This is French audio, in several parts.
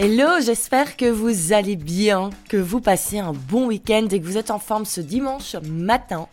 Hello, j'espère que vous allez bien, que vous passez un bon week-end et que vous êtes en forme ce dimanche matin.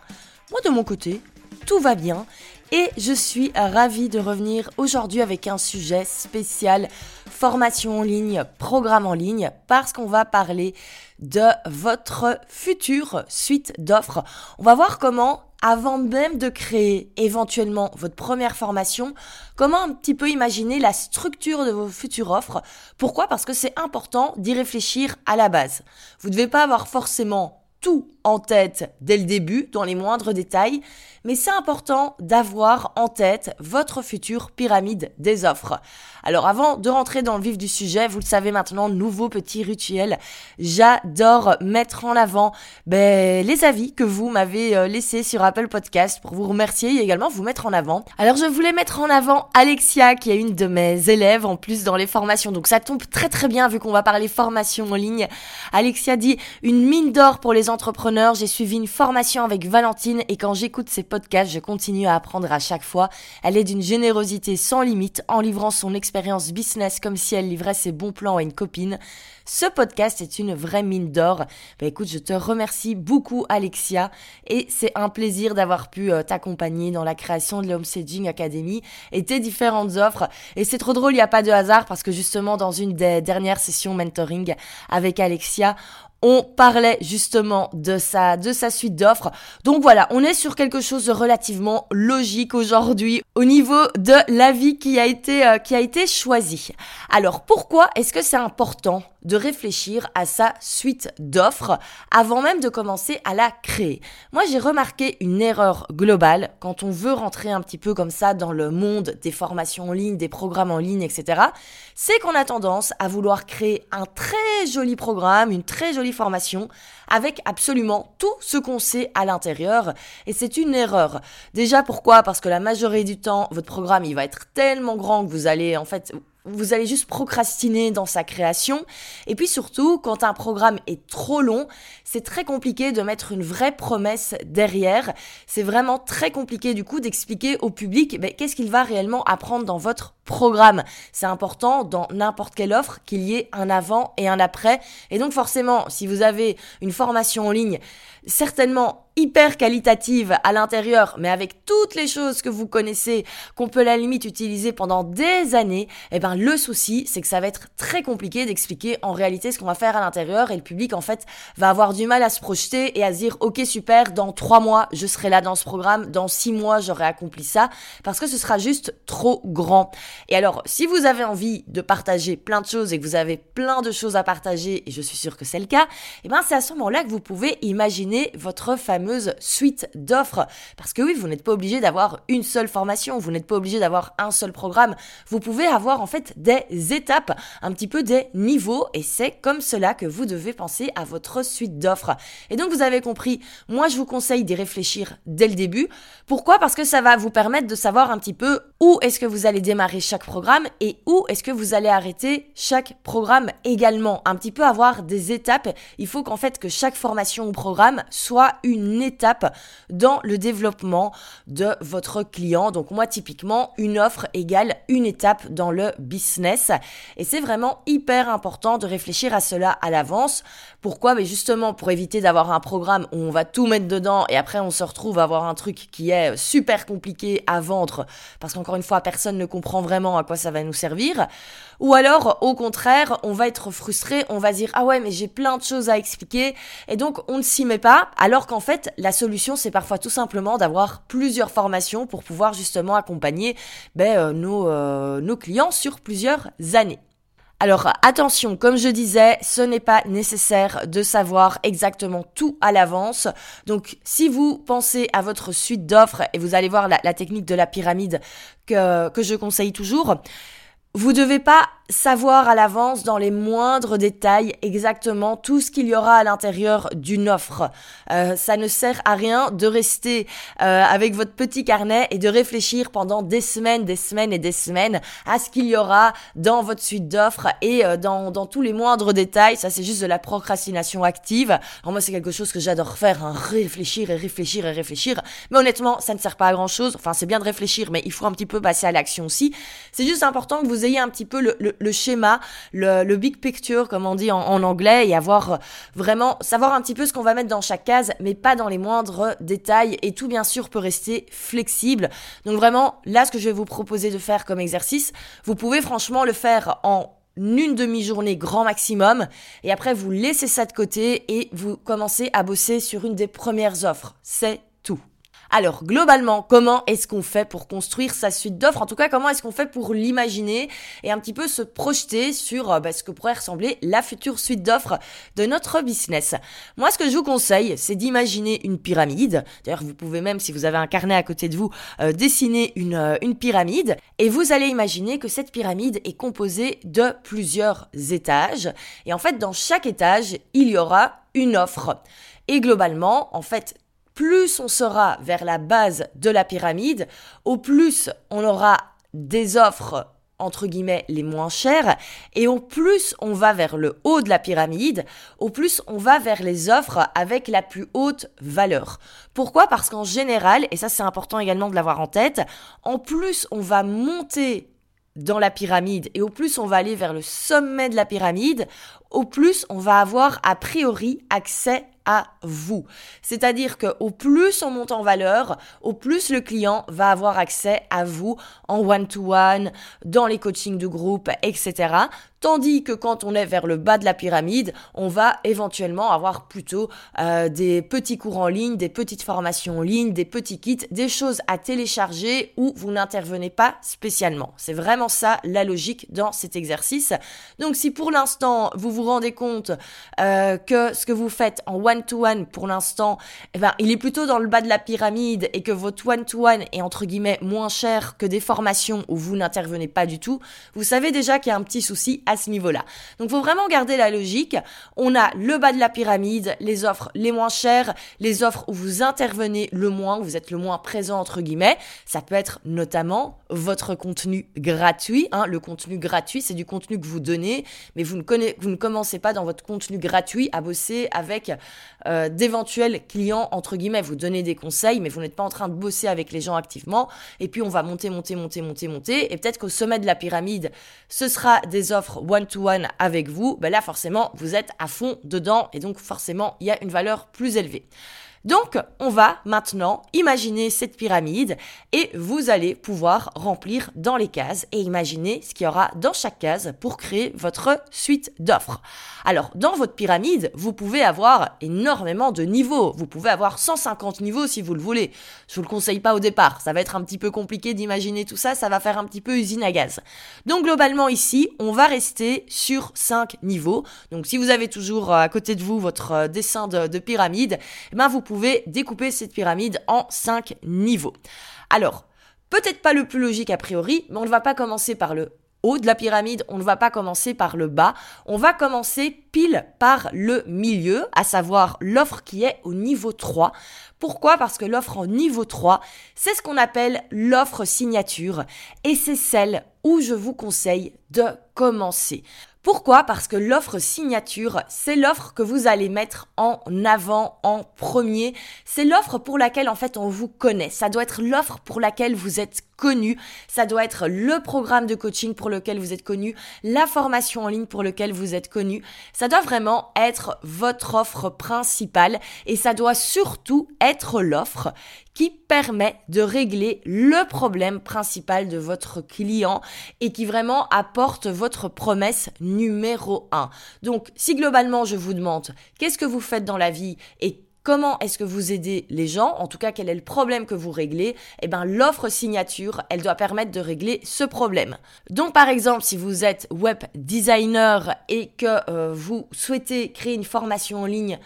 Moi de mon côté, tout va bien et je suis ravie de revenir aujourd'hui avec un sujet spécial formation en ligne, programme en ligne, parce qu'on va parler de votre future suite d'offres. On va voir comment avant même de créer éventuellement votre première formation, comment un petit peu imaginer la structure de vos futures offres? Pourquoi? Parce que c'est important d'y réfléchir à la base. Vous ne devez pas avoir forcément tout en tête dès le début, dans les moindres détails, mais c'est important d'avoir en tête votre future pyramide des offres. Alors avant de rentrer dans le vif du sujet, vous le savez maintenant, nouveau petit rituel, j'adore mettre en avant ben, les avis que vous m'avez euh, laissés sur Apple Podcast pour vous remercier et également vous mettre en avant. Alors je voulais mettre en avant Alexia qui est une de mes élèves en plus dans les formations, donc ça tombe très très bien vu qu'on va parler formation en ligne. Alexia dit une mine d'or pour les entrepreneurs j'ai suivi une formation avec Valentine et quand j'écoute ses podcasts, je continue à apprendre à chaque fois. Elle est d'une générosité sans limite en livrant son expérience business comme si elle livrait ses bons plans à une copine. Ce podcast est une vraie mine d'or. Bah écoute, je te remercie beaucoup Alexia et c'est un plaisir d'avoir pu euh, t'accompagner dans la création de l'Homestaging Academy et tes différentes offres. Et c'est trop drôle, il n'y a pas de hasard parce que justement dans une des dernières sessions mentoring avec Alexia, on parlait justement de sa, de sa suite d'offres. Donc voilà, on est sur quelque chose de relativement logique aujourd'hui au niveau de l'avis qui a été, euh, qui a été choisi. Alors pourquoi est-ce que c'est important de réfléchir à sa suite d'offres avant même de commencer à la créer. Moi, j'ai remarqué une erreur globale quand on veut rentrer un petit peu comme ça dans le monde des formations en ligne, des programmes en ligne, etc. C'est qu'on a tendance à vouloir créer un très joli programme, une très jolie formation avec absolument tout ce qu'on sait à l'intérieur et c'est une erreur. Déjà pourquoi? Parce que la majorité du temps, votre programme, il va être tellement grand que vous allez en fait vous allez juste procrastiner dans sa création. Et puis surtout, quand un programme est trop long, c'est très compliqué de mettre une vraie promesse derrière. C'est vraiment très compliqué du coup d'expliquer au public ben, qu'est-ce qu'il va réellement apprendre dans votre programme? C'est important dans n'importe quelle offre qu'il y ait un avant et un après. Et donc forcément, si vous avez une formation en ligne, certainement hyper qualitative à l'intérieur, mais avec toutes les choses que vous connaissez, qu'on peut à la limite utiliser pendant des années, eh ben le souci, c'est que ça va être très compliqué d'expliquer en réalité ce qu'on va faire à l'intérieur et le public en fait va avoir du mal à se projeter et à se dire ok super, dans trois mois je serai là dans ce programme, dans six mois j'aurai accompli ça, parce que ce sera juste trop grand. Et alors si vous avez envie de partager plein de choses et que vous avez plein de choses à partager, et je suis sûre que c'est le cas, eh ben c'est à ce moment-là que vous pouvez imaginer votre famille suite d'offres. Parce que oui, vous n'êtes pas obligé d'avoir une seule formation, vous n'êtes pas obligé d'avoir un seul programme. Vous pouvez avoir en fait des étapes, un petit peu des niveaux, et c'est comme cela que vous devez penser à votre suite d'offres. Et donc vous avez compris, moi je vous conseille d'y réfléchir dès le début. Pourquoi? Parce que ça va vous permettre de savoir un petit peu où est-ce que vous allez démarrer chaque programme et où est-ce que vous allez arrêter chaque programme également. Un petit peu avoir des étapes. Il faut qu'en fait que chaque formation ou programme soit une étape dans le développement de votre client. Donc moi typiquement, une offre égale une étape dans le business. Et c'est vraiment hyper important de réfléchir à cela à l'avance. Pourquoi? Mais justement pour éviter d'avoir un programme où on va tout mettre dedans et après on se retrouve à avoir un truc qui est super compliqué à vendre parce qu'encore une fois personne ne comprend vraiment à quoi ça va nous servir. Ou alors au contraire on va être frustré, on va dire ah ouais mais j'ai plein de choses à expliquer et donc on ne s'y met pas alors qu'en fait la solution, c'est parfois tout simplement d'avoir plusieurs formations pour pouvoir justement accompagner ben, euh, nos, euh, nos clients sur plusieurs années. Alors attention, comme je disais, ce n'est pas nécessaire de savoir exactement tout à l'avance. Donc si vous pensez à votre suite d'offres, et vous allez voir la, la technique de la pyramide que, que je conseille toujours, vous devez pas savoir à l'avance dans les moindres détails exactement tout ce qu'il y aura à l'intérieur d'une offre. Euh, ça ne sert à rien de rester euh, avec votre petit carnet et de réfléchir pendant des semaines, des semaines et des semaines à ce qu'il y aura dans votre suite d'offres et euh, dans, dans tous les moindres détails. Ça, c'est juste de la procrastination active. Moi, c'est quelque chose que j'adore faire, hein, réfléchir et réfléchir et réfléchir. Mais honnêtement, ça ne sert pas à grand chose. Enfin, c'est bien de réfléchir, mais il faut un petit peu passer à l'action aussi. C'est juste important que vous ayez un petit peu le, le le, schéma, le, big picture, comme on dit en, en anglais, et avoir vraiment, savoir un petit peu ce qu'on va mettre dans chaque case, mais pas dans les moindres détails, et tout bien sûr peut rester flexible. Donc vraiment, là, ce que je vais vous proposer de faire comme exercice, vous pouvez franchement le faire en une demi-journée grand maximum et après vous laissez ça de côté et vous commencez à bosser sur une des premières offres. C'est. Alors, globalement, comment est-ce qu'on fait pour construire sa suite d'offres? En tout cas, comment est-ce qu'on fait pour l'imaginer et un petit peu se projeter sur euh, bah, ce que pourrait ressembler la future suite d'offres de notre business? Moi, ce que je vous conseille, c'est d'imaginer une pyramide. D'ailleurs, vous pouvez même, si vous avez un carnet à côté de vous, euh, dessiner une, euh, une pyramide. Et vous allez imaginer que cette pyramide est composée de plusieurs étages. Et en fait, dans chaque étage, il y aura une offre. Et globalement, en fait, plus on sera vers la base de la pyramide, au plus on aura des offres entre guillemets les moins chères et au plus on va vers le haut de la pyramide, au plus on va vers les offres avec la plus haute valeur. Pourquoi? Parce qu'en général, et ça c'est important également de l'avoir en tête, en plus on va monter dans la pyramide et au plus on va aller vers le sommet de la pyramide, au plus on va avoir a priori accès à vous. C'est-à-dire que au plus on monte en valeur, au plus le client va avoir accès à vous en one-to-one, dans les coachings de groupe, etc. Tandis que quand on est vers le bas de la pyramide, on va éventuellement avoir plutôt euh, des petits cours en ligne, des petites formations en ligne, des petits kits, des choses à télécharger où vous n'intervenez pas spécialement. C'est vraiment ça la logique dans cet exercice. Donc si pour l'instant vous vous rendez compte euh, que ce que vous faites en one-to-one pour l'instant, eh ben, il est plutôt dans le bas de la pyramide et que votre one-to-one est entre guillemets moins cher que des formations où vous n'intervenez pas du tout, vous savez déjà qu'il y a un petit souci ce niveau-là. Donc faut vraiment garder la logique. On a le bas de la pyramide, les offres les moins chères, les offres où vous intervenez le moins, où vous êtes le moins présent entre guillemets. Ça peut être notamment votre contenu gratuit. Hein. Le contenu gratuit, c'est du contenu que vous donnez, mais vous ne, connaissez, vous ne commencez pas dans votre contenu gratuit à bosser avec euh, d'éventuels clients, entre guillemets. Vous donnez des conseils, mais vous n'êtes pas en train de bosser avec les gens activement. Et puis on va monter, monter, monter, monter, monter. Et peut-être qu'au sommet de la pyramide, ce sera des offres one-to-one avec vous. Ben là, forcément, vous êtes à fond dedans. Et donc, forcément, il y a une valeur plus élevée. Donc, on va maintenant imaginer cette pyramide et vous allez pouvoir remplir dans les cases et imaginer ce qu'il y aura dans chaque case pour créer votre suite d'offres. Alors, dans votre pyramide, vous pouvez avoir énormément de niveaux. Vous pouvez avoir 150 niveaux si vous le voulez. Je vous le conseille pas au départ. Ça va être un petit peu compliqué d'imaginer tout ça. Ça va faire un petit peu usine à gaz. Donc, globalement, ici, on va rester sur 5 niveaux. Donc, si vous avez toujours euh, à côté de vous votre euh, dessin de, pyramide, eh ben, vous pouvez découper cette pyramide en 5 niveaux. Alors, peut-être pas le plus logique a priori, mais on ne va pas commencer par le haut de la pyramide, on ne va pas commencer par le bas, on va commencer pile par le milieu, à savoir l'offre qui est au niveau 3. Pourquoi? Parce que l'offre en niveau 3, c'est ce qu'on appelle l'offre signature et c'est celle où je vous conseille de commencer. Pourquoi? Parce que l'offre signature, c'est l'offre que vous allez mettre en avant en premier. C'est l'offre pour laquelle en fait on vous connaît. Ça doit être l'offre pour laquelle vous êtes connu. Ça doit être le programme de coaching pour lequel vous êtes connu, la formation en ligne pour lequel vous êtes connu. Ça doit vraiment être votre offre principale et ça doit surtout être l'offre qui permet de régler le problème principal de votre client et qui vraiment apporte votre promesse numéro un. Donc, si globalement je vous demande qu'est-ce que vous faites dans la vie et comment est-ce que vous aidez les gens, en tout cas quel est le problème que vous réglez, eh ben l'offre signature, elle doit permettre de régler ce problème. Donc par exemple, si vous êtes web designer et que euh, vous souhaitez créer une formation en ligne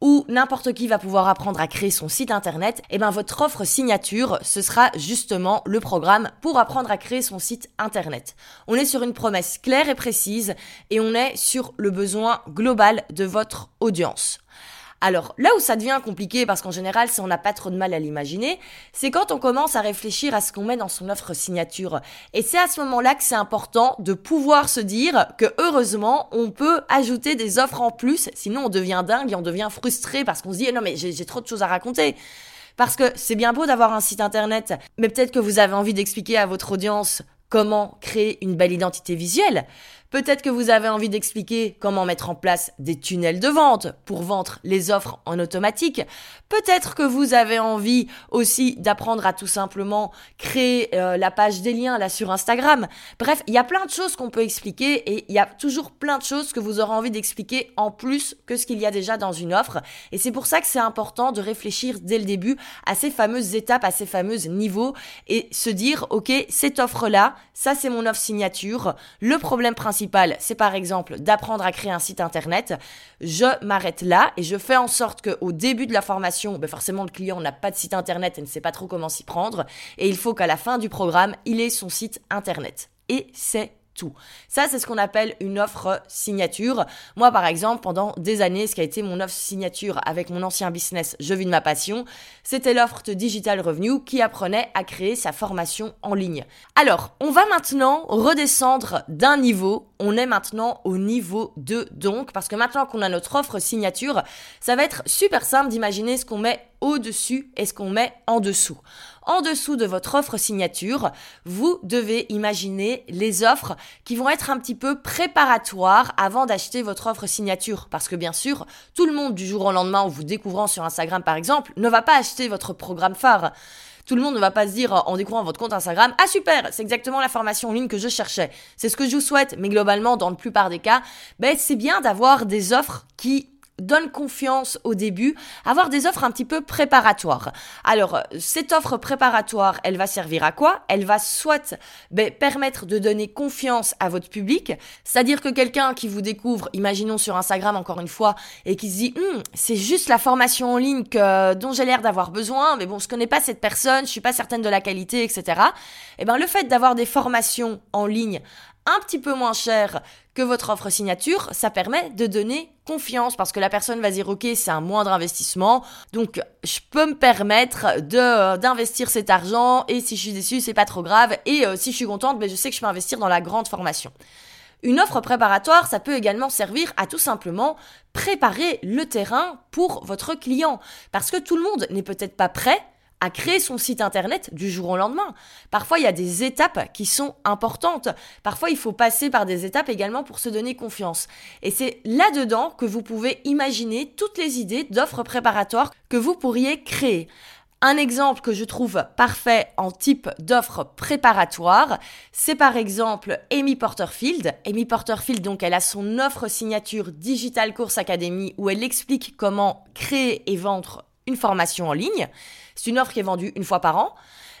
où n'importe qui va pouvoir apprendre à créer son site internet, et eh ben votre offre signature, ce sera justement le programme pour apprendre à créer son site internet. On est sur une promesse claire et précise et on est sur le besoin global de votre audience. Alors là où ça devient compliqué, parce qu'en général, si on n'a pas trop de mal à l'imaginer, c'est quand on commence à réfléchir à ce qu'on met dans son offre signature. Et c'est à ce moment-là que c'est important de pouvoir se dire que heureusement, on peut ajouter des offres en plus, sinon on devient dingue et on devient frustré parce qu'on se dit non mais j'ai trop de choses à raconter. Parce que c'est bien beau d'avoir un site internet, mais peut-être que vous avez envie d'expliquer à votre audience comment créer une belle identité visuelle. Peut-être que vous avez envie d'expliquer comment mettre en place des tunnels de vente pour vendre les offres en automatique. Peut-être que vous avez envie aussi d'apprendre à tout simplement créer euh, la page des liens là sur Instagram. Bref, il y a plein de choses qu'on peut expliquer et il y a toujours plein de choses que vous aurez envie d'expliquer en plus que ce qu'il y a déjà dans une offre. Et c'est pour ça que c'est important de réfléchir dès le début à ces fameuses étapes, à ces fameux niveaux et se dire, OK, cette offre-là, ça c'est mon offre signature. Le problème c'est par exemple d'apprendre à créer un site internet, je m'arrête là et je fais en sorte qu'au début de la formation, ben forcément le client n'a pas de site internet et ne sait pas trop comment s'y prendre, et il faut qu'à la fin du programme, il ait son site internet. Et c'est tout. Ça, c'est ce qu'on appelle une offre signature. Moi, par exemple, pendant des années, ce qui a été mon offre signature avec mon ancien business Je vis de ma passion, c'était l'offre de Digital Revenue qui apprenait à créer sa formation en ligne. Alors, on va maintenant redescendre d'un niveau. On est maintenant au niveau 2 donc, parce que maintenant qu'on a notre offre signature, ça va être super simple d'imaginer ce qu'on met au-dessus et ce qu'on met en dessous. En dessous de votre offre signature, vous devez imaginer les offres qui vont être un petit peu préparatoires avant d'acheter votre offre signature. Parce que bien sûr, tout le monde du jour au lendemain en vous découvrant sur Instagram par exemple ne va pas acheter votre programme phare. Tout le monde ne va pas se dire en découvrant votre compte Instagram, ah super, c'est exactement la formation en ligne que je cherchais. C'est ce que je vous souhaite, mais globalement, dans la plupart des cas, ben, c'est bien d'avoir des offres qui donne confiance au début, avoir des offres un petit peu préparatoires. Alors, cette offre préparatoire, elle va servir à quoi? Elle va soit ben, permettre de donner confiance à votre public, c'est-à-dire que quelqu'un qui vous découvre, imaginons sur Instagram encore une fois, et qui se dit, hum, c'est juste la formation en ligne que, dont j'ai l'air d'avoir besoin, mais bon, je connais pas cette personne, je suis pas certaine de la qualité, etc. Eh ben, le fait d'avoir des formations en ligne un petit peu moins cher que votre offre signature, ça permet de donner confiance parce que la personne va dire ok c'est un moindre investissement donc je peux me permettre de euh, d'investir cet argent et si je suis déçue c'est pas trop grave et euh, si je suis contente ben, je sais que je peux investir dans la grande formation. Une offre préparatoire, ça peut également servir à tout simplement préparer le terrain pour votre client. Parce que tout le monde n'est peut-être pas prêt créer son site internet du jour au lendemain. Parfois, il y a des étapes qui sont importantes. Parfois, il faut passer par des étapes également pour se donner confiance. Et c'est là-dedans que vous pouvez imaginer toutes les idées d'offres préparatoires que vous pourriez créer. Un exemple que je trouve parfait en type d'offre préparatoire, c'est par exemple Amy Porterfield. Amy Porterfield, donc, elle a son offre signature Digital Course Academy où elle explique comment créer et vendre une formation en ligne. C'est une offre qui est vendue une fois par an.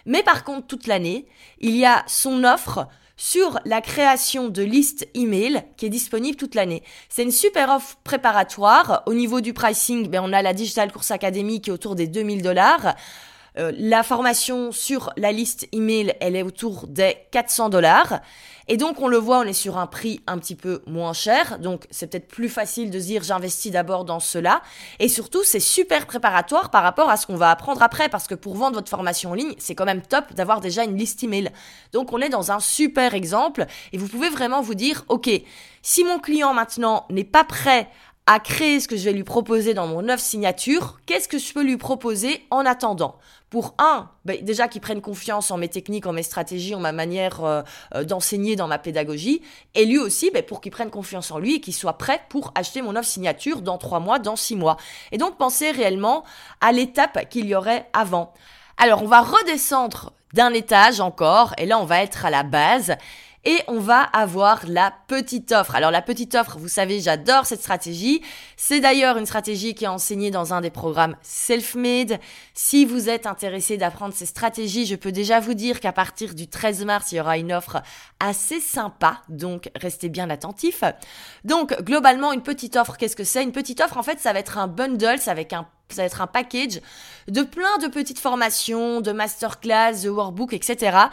Mais par contre, toute l'année, il y a son offre sur la création de listes email qui est disponible toute l'année. C'est une super offre préparatoire. Au niveau du pricing, ben, on a la Digital Course Academy qui est autour des 2000 dollars. Euh, la formation sur la liste email, elle est autour des 400 dollars. Et donc, on le voit, on est sur un prix un petit peu moins cher. Donc, c'est peut-être plus facile de dire, j'investis d'abord dans cela. Et surtout, c'est super préparatoire par rapport à ce qu'on va apprendre après. Parce que pour vendre votre formation en ligne, c'est quand même top d'avoir déjà une liste email. Donc, on est dans un super exemple. Et vous pouvez vraiment vous dire, OK, si mon client maintenant n'est pas prêt à créer ce que je vais lui proposer dans mon offre signature, qu'est-ce que je peux lui proposer en attendant? Pour un, ben, déjà qu'il prenne confiance en mes techniques, en mes stratégies, en ma manière euh, euh, d'enseigner dans ma pédagogie, et lui aussi ben, pour qu'il prenne confiance en lui et qu'il soit prêt pour acheter mon offre signature dans trois mois, dans six mois. Et donc pensez réellement à l'étape qu'il y aurait avant. Alors on va redescendre d'un étage encore, et là on va être à la base et on va avoir la petite offre. Alors la petite offre, vous savez, j'adore cette stratégie. C'est d'ailleurs une stratégie qui est enseignée dans un des programmes Self-Made. Si vous êtes intéressé d'apprendre ces stratégies, je peux déjà vous dire qu'à partir du 13 mars, il y aura une offre assez sympa, donc restez bien attentifs. Donc globalement, une petite offre, qu'est-ce que c'est? Une petite offre, en fait, ça va être un bundle, ça va être un ça va être un package de plein de petites formations, de masterclass, de workbook, etc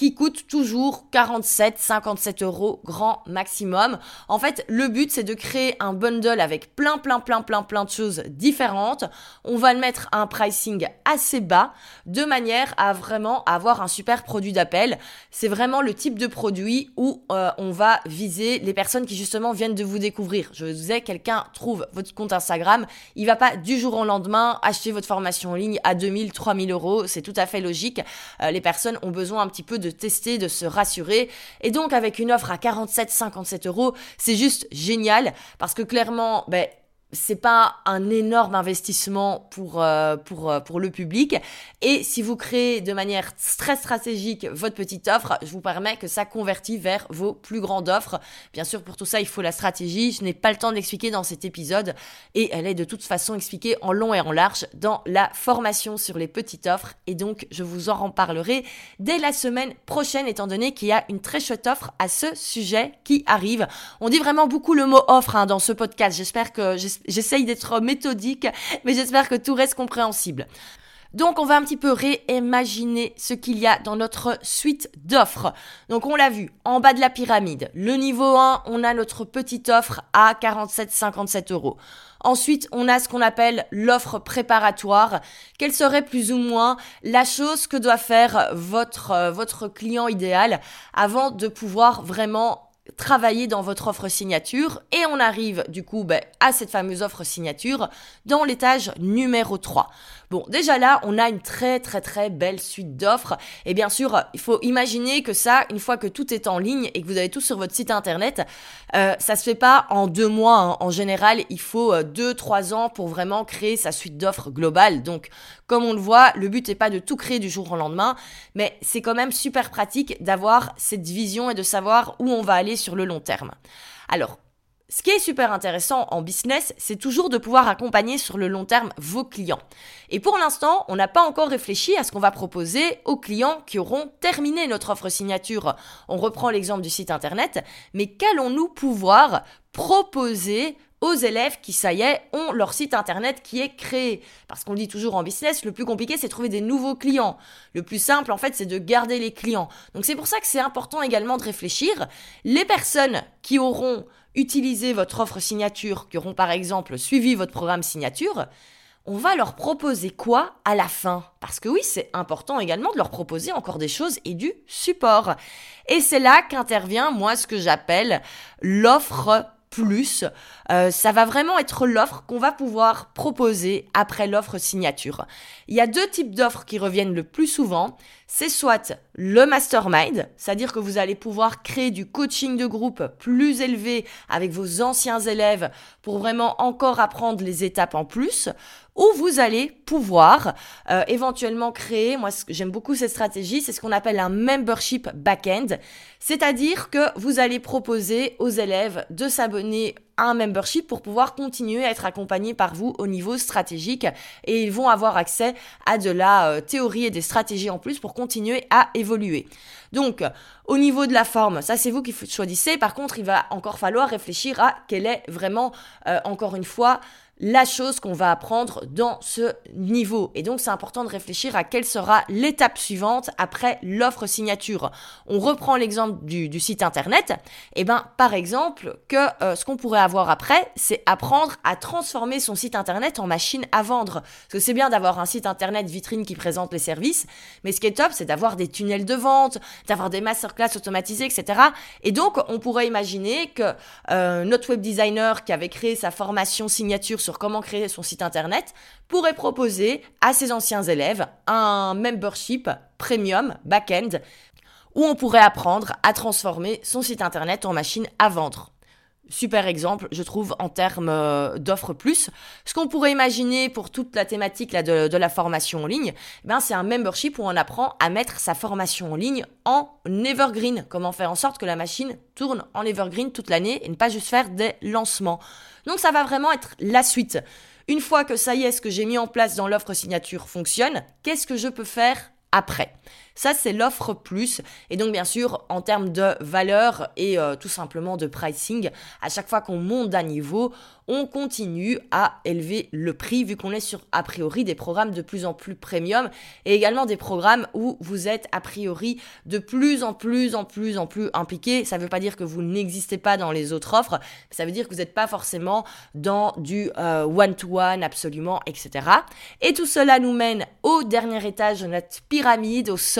qui coûte toujours 47, 57 euros grand maximum. En fait, le but c'est de créer un bundle avec plein, plein, plein, plein, plein de choses différentes. On va le mettre à un pricing assez bas de manière à vraiment avoir un super produit d'appel. C'est vraiment le type de produit où euh, on va viser les personnes qui justement viennent de vous découvrir. Je vous disais, quelqu'un trouve votre compte Instagram, il va pas du jour au lendemain acheter votre formation en ligne à 2000, 3000 euros. C'est tout à fait logique. Euh, les personnes ont besoin un petit peu de tester, de se rassurer. Et donc avec une offre à 47, 57 euros, c'est juste génial parce que clairement, ben, c'est pas un énorme investissement pour, euh, pour, euh, pour le public. Et si vous créez de manière très stratégique votre petite offre, je vous permets que ça convertit vers vos plus grandes offres. Bien sûr, pour tout ça, il faut la stratégie. Je n'ai pas le temps d'expliquer dans cet épisode et elle est de toute façon expliquée en long et en large dans la formation sur les petites offres. Et donc, je vous en reparlerai dès la semaine prochaine, étant donné qu'il y a une très chouette offre à ce sujet qui arrive. On dit vraiment beaucoup le mot offre hein, dans ce podcast. J'espère que J'essaye d'être méthodique, mais j'espère que tout reste compréhensible. Donc on va un petit peu réimaginer ce qu'il y a dans notre suite d'offres. Donc on l'a vu, en bas de la pyramide, le niveau 1, on a notre petite offre à 47,57 euros. Ensuite, on a ce qu'on appelle l'offre préparatoire. Quelle serait plus ou moins la chose que doit faire votre, euh, votre client idéal avant de pouvoir vraiment travailler dans votre offre signature et on arrive du coup ben, à cette fameuse offre signature dans l'étage numéro 3. Bon, déjà là, on a une très très très belle suite d'offres. Et bien sûr, il faut imaginer que ça, une fois que tout est en ligne et que vous avez tout sur votre site internet, euh, ça se fait pas en deux mois. Hein. En général, il faut euh, deux, trois ans pour vraiment créer sa suite d'offres globale. Donc, comme on le voit, le but n'est pas de tout créer du jour au lendemain, mais c'est quand même super pratique d'avoir cette vision et de savoir où on va aller sur le long terme. Alors, ce qui est super intéressant en business, c'est toujours de pouvoir accompagner sur le long terme vos clients. Et pour l'instant, on n'a pas encore réfléchi à ce qu'on va proposer aux clients qui auront terminé notre offre signature. On reprend l'exemple du site internet, mais qu'allons-nous pouvoir proposer aux élèves qui, ça y est, ont leur site internet qui est créé. Parce qu'on dit toujours en business, le plus compliqué, c'est trouver des nouveaux clients. Le plus simple, en fait, c'est de garder les clients. Donc c'est pour ça que c'est important également de réfléchir. Les personnes qui auront utilisé votre offre signature, qui auront par exemple suivi votre programme signature, on va leur proposer quoi à la fin? Parce que oui, c'est important également de leur proposer encore des choses et du support. Et c'est là qu'intervient, moi, ce que j'appelle l'offre plus. Euh, ça va vraiment être l'offre qu'on va pouvoir proposer après l'offre signature. Il y a deux types d'offres qui reviennent le plus souvent. C'est soit le mastermind, c'est-à-dire que vous allez pouvoir créer du coaching de groupe plus élevé avec vos anciens élèves pour vraiment encore apprendre les étapes en plus, ou vous allez pouvoir euh, éventuellement créer, moi j'aime beaucoup cette stratégie, c'est ce qu'on appelle un membership back-end, c'est-à-dire que vous allez proposer aux élèves de s'abonner un membership pour pouvoir continuer à être accompagnés par vous au niveau stratégique et ils vont avoir accès à de la euh, théorie et des stratégies en plus pour continuer à évoluer. Donc, au niveau de la forme, ça c'est vous qui choisissez. Par contre, il va encore falloir réfléchir à quelle est vraiment, euh, encore une fois, la chose qu'on va apprendre dans ce niveau. Et donc c'est important de réfléchir à quelle sera l'étape suivante après l'offre signature. On reprend l'exemple du, site internet. Et eh ben par exemple que euh, ce qu'on pourrait avoir après, c'est apprendre à transformer son site internet en machine à vendre. Parce que c'est bien d'avoir un site internet vitrine qui présente les services, mais ce qui est top, c'est d'avoir des tunnels de vente, d'avoir des masterclass automatisés, etc. Et donc on pourrait imaginer que euh, notre web designer qui avait créé sa formation signature sur comment créer son site internet pourrait proposer à ses anciens élèves un membership premium back-end où on pourrait apprendre à transformer son site internet en machine à vendre. Super exemple, je trouve, en termes euh, d'offres plus. Ce qu'on pourrait imaginer pour toute la thématique de, la formation en ligne, eh ben, c'est un membership où on apprend à mettre sa formation en ligne en evergreen. Comment faire en sorte que la machine tourne en evergreen toute l'année et ne pas juste faire des lancements. Donc ça va vraiment être la suite. Une fois que ça y est, ce que j'ai mis en place dans l'offre signature fonctionne, qu'est-ce que je peux faire après? Ça, c'est l'offre plus. Et donc, bien sûr, en termes de valeur et euh, tout simplement de pricing, à chaque fois qu'on monte d'un niveau, on continue à élever le prix vu qu'on est sur a priori des programmes de plus en plus premium et également des programmes où vous êtes a priori de plus en plus en plus en plus impliqué. Ça ne veut pas dire que vous n'existez pas dans les autres offres, ça veut dire que vous n'êtes pas forcément dans du euh, one-to-one absolument, etc. Et tout cela nous mène au dernier étage de notre pyramide, au sommet,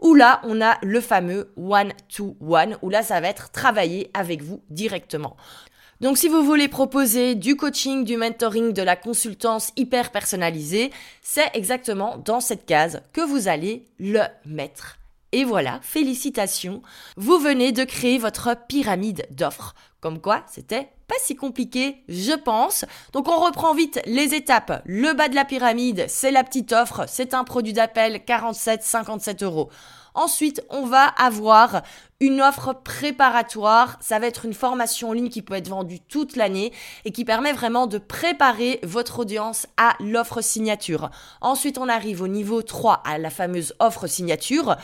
où là on a le fameux one-to-one, où là ça va être travailler avec vous directement. Donc si vous voulez proposer du coaching, du mentoring, de la consultance hyper personnalisée, c'est exactement dans cette case que vous allez le mettre. Et voilà, félicitations, vous venez de créer votre pyramide d'offres. Comme quoi, c'était pas si compliqué, je pense. Donc on reprend vite les étapes. Le bas de la pyramide, c'est la petite offre, c'est un produit d'appel 47-57 euros. Ensuite, on va avoir une offre préparatoire. Ça va être une formation en ligne qui peut être vendue toute l'année et qui permet vraiment de préparer votre audience à l'offre signature. Ensuite, on arrive au niveau 3 à la fameuse offre signature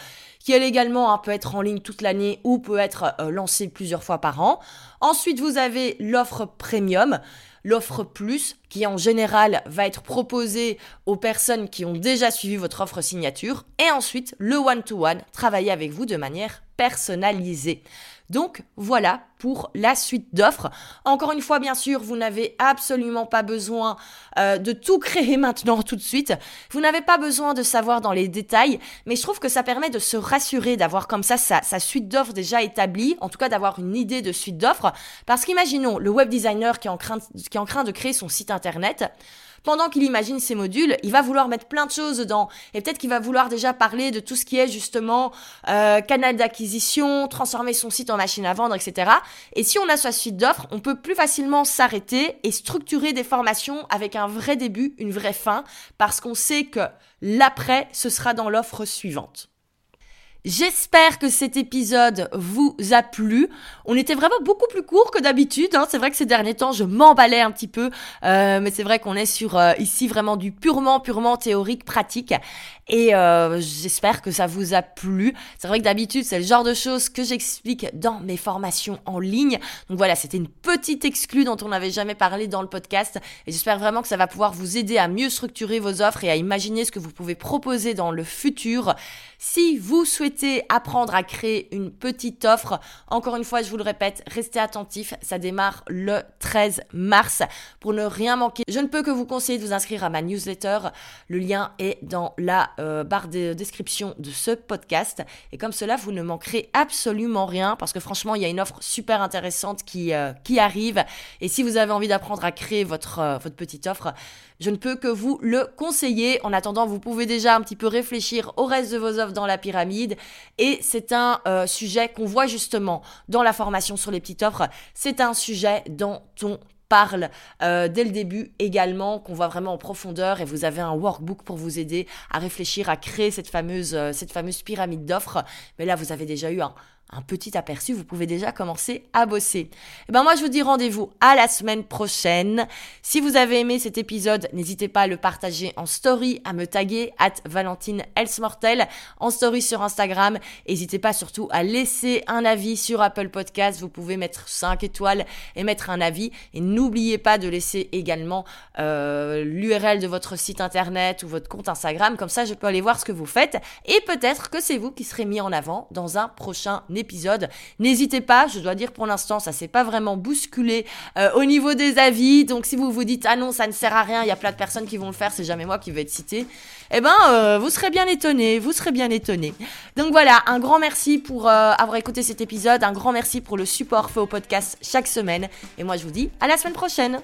qui elle également hein, peut être en ligne toute l'année ou peut être euh, lancée plusieurs fois par an. Ensuite, vous avez l'offre premium l'offre plus, qui en général va être proposée aux personnes qui ont déjà suivi votre offre signature, et ensuite le one-to-one, travailler avec vous de manière personnalisée. Donc voilà pour la suite d'offres. Encore une fois, bien sûr, vous n'avez absolument pas besoin euh, de tout créer maintenant tout de suite. Vous n'avez pas besoin de savoir dans les détails, mais je trouve que ça permet de se rassurer, d'avoir comme ça sa, suite d'offres déjà établie, en tout cas d'avoir une idée de suite d'offres. Parce qu'imaginons le web designer qui en qui est en train de créer son site internet pendant qu'il imagine ses modules, il va vouloir mettre plein de choses dedans. Et peut-être qu'il va vouloir déjà parler de tout ce qui est justement euh, canal d'acquisition, transformer son site en machine à vendre, etc. Et si on a sa suite d'offres, on peut plus facilement s'arrêter et structurer des formations avec un vrai début, une vraie fin, parce qu'on sait que l'après, ce sera dans l'offre suivante. J'espère que cet épisode vous a plu. On était vraiment beaucoup plus court que d'habitude. Hein. C'est vrai que ces derniers temps, je m'emballais un petit peu, euh, mais c'est vrai qu'on est sur euh, ici vraiment du purement, purement théorique, pratique. Et euh, j'espère que ça vous a plu. C'est vrai que d'habitude, c'est le genre de choses que j'explique dans mes formations en ligne. Donc voilà, c'était une petite exclue dont on n'avait jamais parlé dans le podcast. Et j'espère vraiment que ça va pouvoir vous aider à mieux structurer vos offres et à imaginer ce que vous pouvez proposer dans le futur. Si vous souhaitez apprendre à créer une petite offre, encore une fois, je vous le répète, restez attentifs. Ça démarre le 13 mars pour ne rien manquer. Je ne peux que vous conseiller de vous inscrire à ma newsletter. Le lien est dans la euh, barre de description de ce podcast. Et comme cela, vous ne manquerez absolument rien parce que franchement, il y a une offre super intéressante qui, euh, qui arrive. Et si vous avez envie d'apprendre à créer votre, euh, votre petite offre, je ne peux que vous le conseiller. En attendant, vous pouvez déjà un petit peu réfléchir au reste de vos offres dans la pyramide. Et c'est un euh, sujet qu'on voit justement dans la formation sur les petites offres. C'est un sujet dont on parle euh, dès le début également, qu'on voit vraiment en profondeur et vous avez un workbook pour vous aider à réfléchir, à créer cette fameuse, euh, cette fameuse pyramide d'offres. Mais là, vous avez déjà eu un, un petit aperçu, vous pouvez déjà commencer à bosser. Et eh ben moi je vous dis rendez-vous à la semaine prochaine. Si vous avez aimé cet épisode, n'hésitez pas à le partager en story, à me taguer at Valentine Elsmortel en story sur Instagram. N'hésitez pas surtout à laisser un avis sur Apple Podcast. Vous pouvez mettre 5 étoiles et mettre un avis. Et n'oubliez pas de laisser également euh, l'URL de votre site internet ou votre compte Instagram. Comme ça, je peux aller voir ce que vous faites. Et peut-être que c'est vous qui serez mis en avant dans un prochain épisode N'hésitez pas, je dois dire pour l'instant, ça s'est pas vraiment bousculé euh, au niveau des avis. Donc si vous vous dites ah non, ça ne sert à rien, il y a plein de personnes qui vont le faire, c'est jamais moi qui vais être cité. Eh ben, euh, vous serez bien étonné, vous serez bien étonné. Donc voilà, un grand merci pour euh, avoir écouté cet épisode, un grand merci pour le support fait au podcast chaque semaine. Et moi je vous dis à la semaine prochaine.